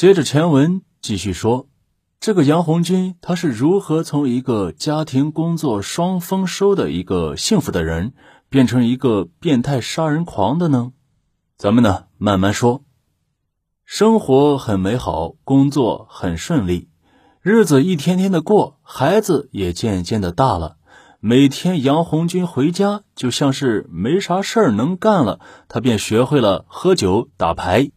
接着前文继续说，这个杨红军他是如何从一个家庭工作双丰收的一个幸福的人，变成一个变态杀人狂的呢？咱们呢慢慢说。生活很美好，工作很顺利，日子一天天的过，孩子也渐渐的大了。每天杨红军回家就像是没啥事儿能干了，他便学会了喝酒打牌。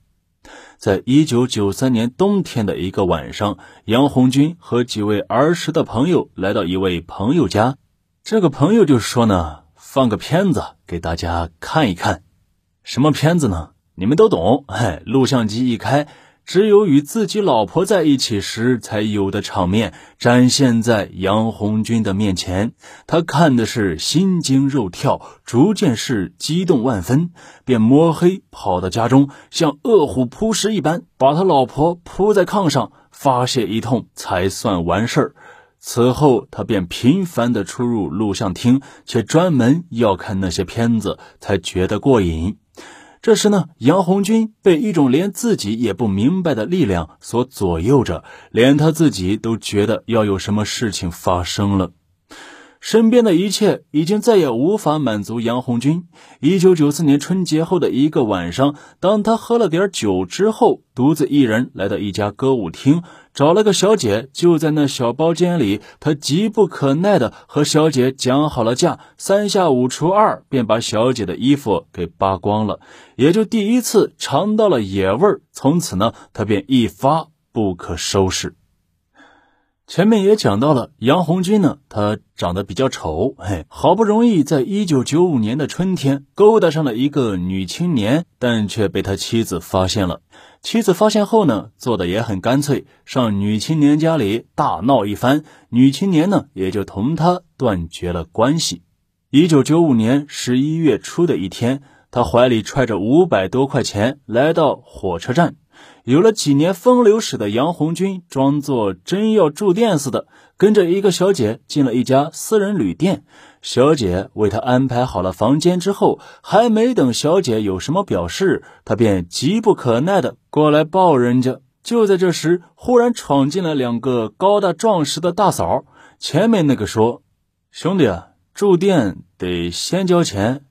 在一九九三年冬天的一个晚上，杨红军和几位儿时的朋友来到一位朋友家，这个朋友就说呢，放个片子给大家看一看，什么片子呢？你们都懂，哎，录像机一开，只有与自己老婆在一起时才有的场面展现在杨红军的面前。他看的是心惊肉跳，逐渐是激动万分，便摸黑跑到家中，像饿虎扑食一般，把他老婆扑在炕上发泄一通，才算完事儿。此后，他便频繁地出入录像厅，且专门要看那些片子，才觉得过瘾。这时呢，杨红军被一种连自己也不明白的力量所左右着，连他自己都觉得要有什么事情发生了。身边的一切已经再也无法满足杨红军。一九九四年春节后的一个晚上，当他喝了点酒之后，独自一人来到一家歌舞厅，找了个小姐，就在那小包间里，他急不可耐的和小姐讲好了价，三下五除二便把小姐的衣服给扒光了，也就第一次尝到了野味儿。从此呢，他便一发不可收拾。前面也讲到了，杨红军呢，他长得比较丑，嘿，好不容易在一九九五年的春天勾搭上了一个女青年，但却被他妻子发现了。妻子发现后呢，做的也很干脆，上女青年家里大闹一番，女青年呢也就同他断绝了关系。一九九五年十一月初的一天，他怀里揣着五百多块钱来到火车站。有了几年风流史的杨红军，装作真要住店似的，跟着一个小姐进了一家私人旅店。小姐为他安排好了房间之后，还没等小姐有什么表示，他便急不可耐的过来抱人家。就在这时，忽然闯进来两个高大壮实的大嫂。前面那个说：“兄弟啊，住店得先交钱，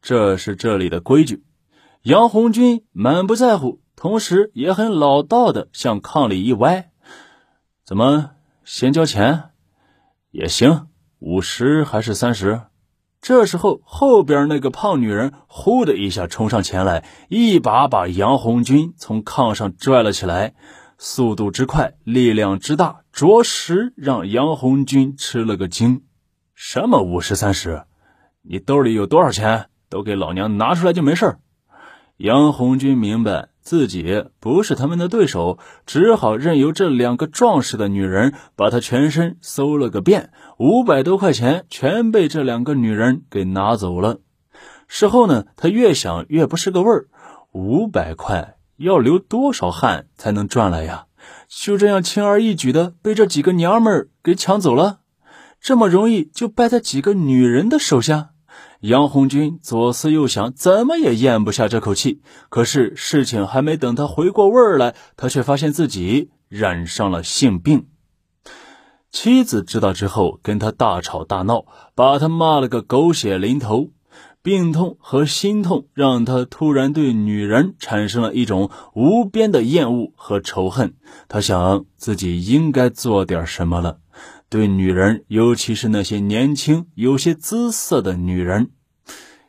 这是这里的规矩。”杨红军满不在乎。同时也很老道的向炕里一歪，怎么先交钱也行，五十还是三十？这时候后边那个胖女人呼的一下冲上前来，一把把杨红军从炕上拽了起来，速度之快，力量之大，着实让杨红军吃了个惊。什么五十三十？你兜里有多少钱？都给老娘拿出来就没事杨红军明白。自己不是他们的对手，只好任由这两个壮实的女人把他全身搜了个遍。五百多块钱全被这两个女人给拿走了。事后呢，他越想越不是个味儿。五百块要流多少汗才能赚来呀？就这样轻而易举的被这几个娘们儿给抢走了，这么容易就败在几个女人的手下？杨红军左思右想，怎么也咽不下这口气。可是事情还没等他回过味儿来，他却发现自己染上了性病。妻子知道之后，跟他大吵大闹，把他骂了个狗血淋头。病痛和心痛让他突然对女人产生了一种无边的厌恶和仇恨。他想自己应该做点什么了。对女人，尤其是那些年轻、有些姿色的女人，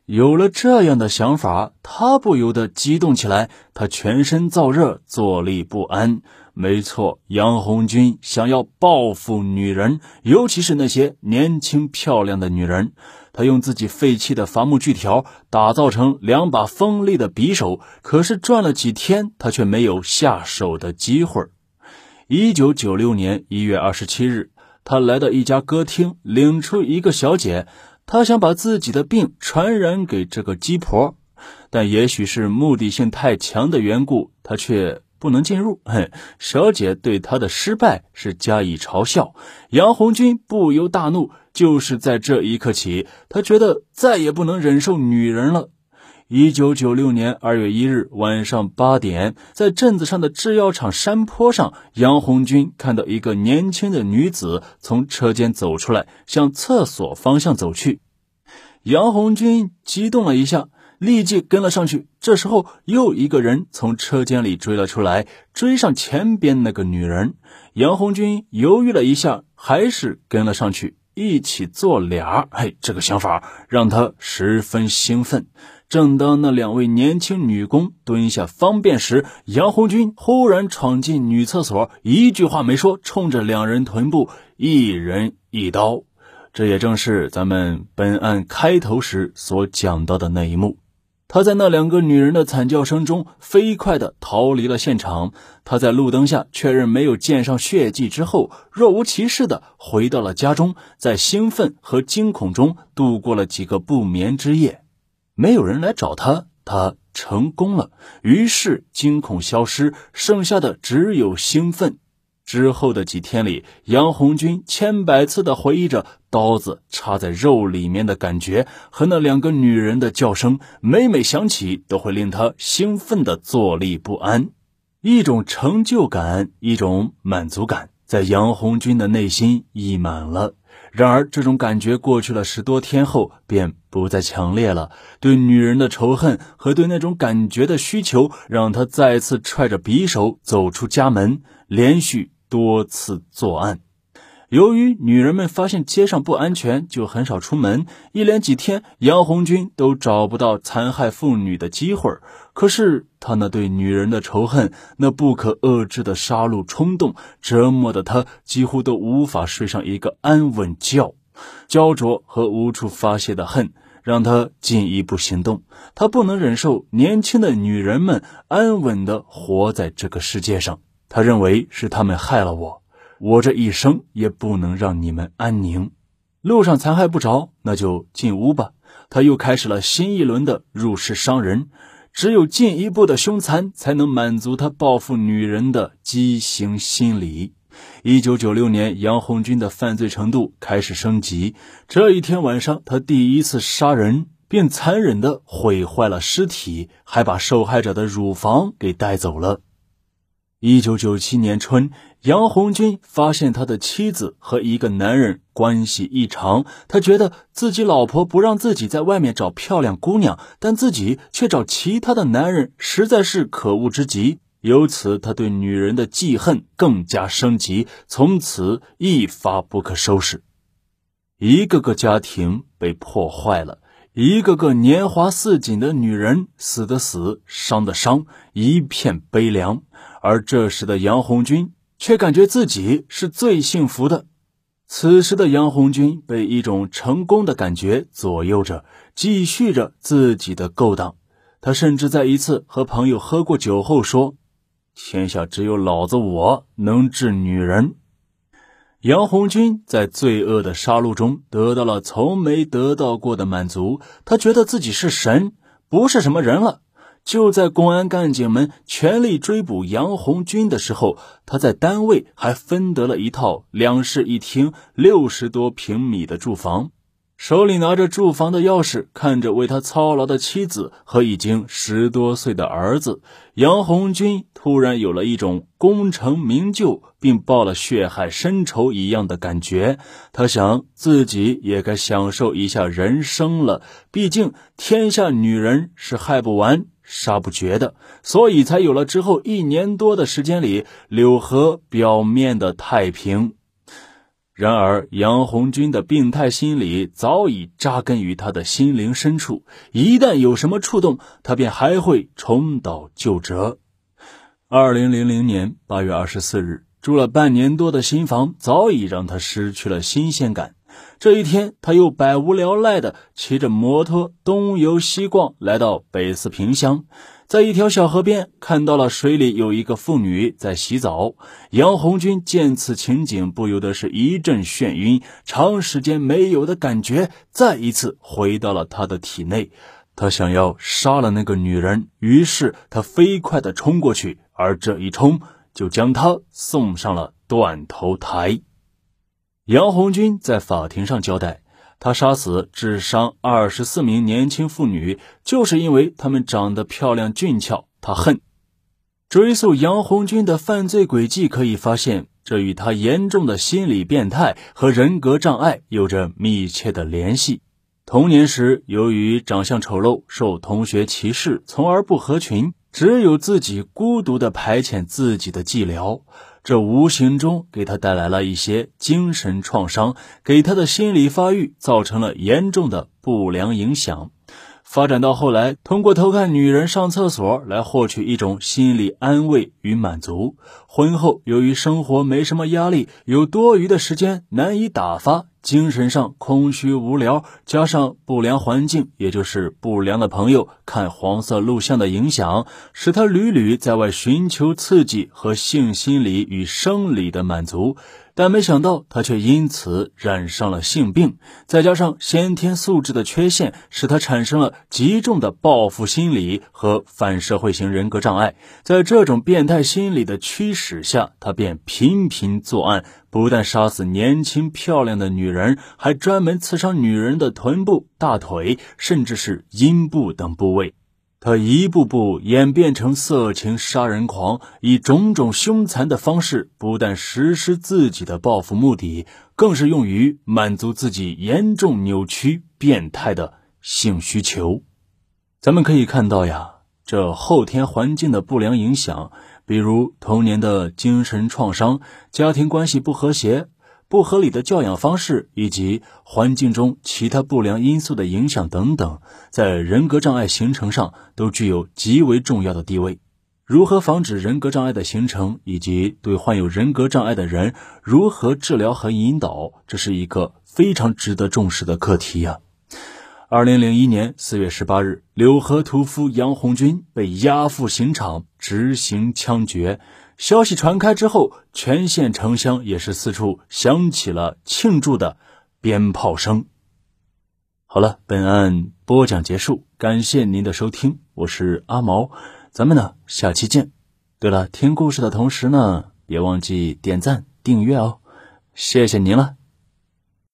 有了这样的想法，他不由得激动起来。他全身燥热，坐立不安。没错，杨红军想要报复女人，尤其是那些年轻漂亮的女人。他用自己废弃的伐木锯条打造成两把锋利的匕首，可是转了几天，他却没有下手的机会。一九九六年一月二十七日。他来到一家歌厅，领出一个小姐。他想把自己的病传染给这个鸡婆，但也许是目的性太强的缘故，他却不能进入。嘿，小姐对他的失败是加以嘲笑。杨红军不由大怒。就是在这一刻起，他觉得再也不能忍受女人了。一九九六年二月一日晚上八点，在镇子上的制药厂山坡上，杨红军看到一个年轻的女子从车间走出来，向厕所方向走去。杨红军激动了一下，立即跟了上去。这时候，又一个人从车间里追了出来，追上前边那个女人。杨红军犹豫了一下，还是跟了上去。一起做俩，嘿，这个想法让他十分兴奋。正当那两位年轻女工蹲下方便时，杨红军忽然闯进女厕所，一句话没说，冲着两人臀部一人一刀。这也正是咱们本案开头时所讲到的那一幕。他在那两个女人的惨叫声中飞快地逃离了现场。他在路灯下确认没有溅上血迹之后，若无其事地回到了家中，在兴奋和惊恐中度过了几个不眠之夜。没有人来找他，他成功了。于是惊恐消失，剩下的只有兴奋。之后的几天里，杨红军千百次的回忆着刀子插在肉里面的感觉和那两个女人的叫声，每每想起都会令他兴奋的坐立不安，一种成就感，一种满足感，在杨红军的内心溢满了。然而，这种感觉过去了十多天后便不再强烈了。对女人的仇恨和对那种感觉的需求，让他再次揣着匕首走出家门，连续。多次作案，由于女人们发现街上不安全，就很少出门。一连几天，杨红军都找不到残害妇女的机会。可是他那对女人的仇恨，那不可遏制的杀戮冲动，折磨的他几乎都无法睡上一个安稳觉。焦灼和无处发泄的恨，让他进一步行动。他不能忍受年轻的女人们安稳的活在这个世界上。他认为是他们害了我，我这一生也不能让你们安宁。路上残害不着，那就进屋吧。他又开始了新一轮的入室伤人，只有进一步的凶残，才能满足他报复女人的畸形心理。一九九六年，杨红军的犯罪程度开始升级。这一天晚上，他第一次杀人，并残忍地毁坏了尸体，还把受害者的乳房给带走了。一九九七年春，杨红军发现他的妻子和一个男人关系异常。他觉得自己老婆不让自己在外面找漂亮姑娘，但自己却找其他的男人，实在是可恶之极。由此，他对女人的记恨更加升级，从此一发不可收拾。一个个家庭被破坏了，一个个年华似锦的女人死的死，伤的伤，一片悲凉。而这时的杨红军却感觉自己是最幸福的。此时的杨红军被一种成功的感觉左右着，继续着自己的勾当。他甚至在一次和朋友喝过酒后说：“天下只有老子我能治女人。”杨红军在罪恶的杀戮中得到了从没得到过的满足，他觉得自己是神，不是什么人了。就在公安干警们全力追捕杨红军的时候，他在单位还分得了一套两室一厅、六十多平米的住房，手里拿着住房的钥匙，看着为他操劳的妻子和已经十多岁的儿子，杨红军突然有了一种功成名就并报了血海深仇一样的感觉。他想自己也该享受一下人生了，毕竟天下女人是害不完。杀不绝的，所以才有了之后一年多的时间里柳河表面的太平。然而杨红军的病态心理早已扎根于他的心灵深处，一旦有什么触动，他便还会重蹈旧辙。二零零零年八月二十四日，住了半年多的新房早已让他失去了新鲜感。这一天，他又百无聊赖地骑着摩托东游西逛，来到北四平乡，在一条小河边看到了水里有一个妇女在洗澡。杨红军见此情景，不由得是一阵眩晕，长时间没有的感觉再一次回到了他的体内。他想要杀了那个女人，于是他飞快地冲过去，而这一冲就将他送上了断头台。杨红军在法庭上交代，他杀死致伤二十四名年轻妇女，就是因为她们长得漂亮俊俏。他恨。追溯杨红军的犯罪轨迹，可以发现，这与他严重的心理变态和人格障碍有着密切的联系。童年时，由于长相丑陋，受同学歧视，从而不合群，只有自己孤独的排遣自己的寂寥。这无形中给他带来了一些精神创伤，给他的心理发育造成了严重的不良影响。发展到后来，通过偷看女人上厕所来获取一种心理安慰与满足。婚后，由于生活没什么压力，有多余的时间难以打发。精神上空虚无聊，加上不良环境，也就是不良的朋友看黄色录像的影响，使他屡屡在外寻求刺激和性心理与生理的满足。但没想到，他却因此染上了性病，再加上先天素质的缺陷，使他产生了极重的报复心理和反社会型人格障碍。在这种变态心理的驱使下，他便频频作案，不但杀死年轻漂亮的女人，还专门刺伤女人的臀部、大腿，甚至是阴部等部位。他一步步演变成色情杀人狂，以种种凶残的方式，不但实施自己的报复目的，更是用于满足自己严重扭曲、变态的性需求。咱们可以看到呀，这后天环境的不良影响，比如童年的精神创伤、家庭关系不和谐。不合理的教养方式以及环境中其他不良因素的影响等等，在人格障碍形成上都具有极为重要的地位。如何防止人格障碍的形成，以及对患有人格障碍的人如何治疗和引导，这是一个非常值得重视的课题呀。二零零一年四月十八日，柳河屠夫杨红军被押赴刑场执行枪决。消息传开之后，全县城乡也是四处响起了庆祝的鞭炮声。好了，本案播讲结束，感谢您的收听，我是阿毛，咱们呢下期见。对了，听故事的同时呢，别忘记点赞订阅哦，谢谢您了。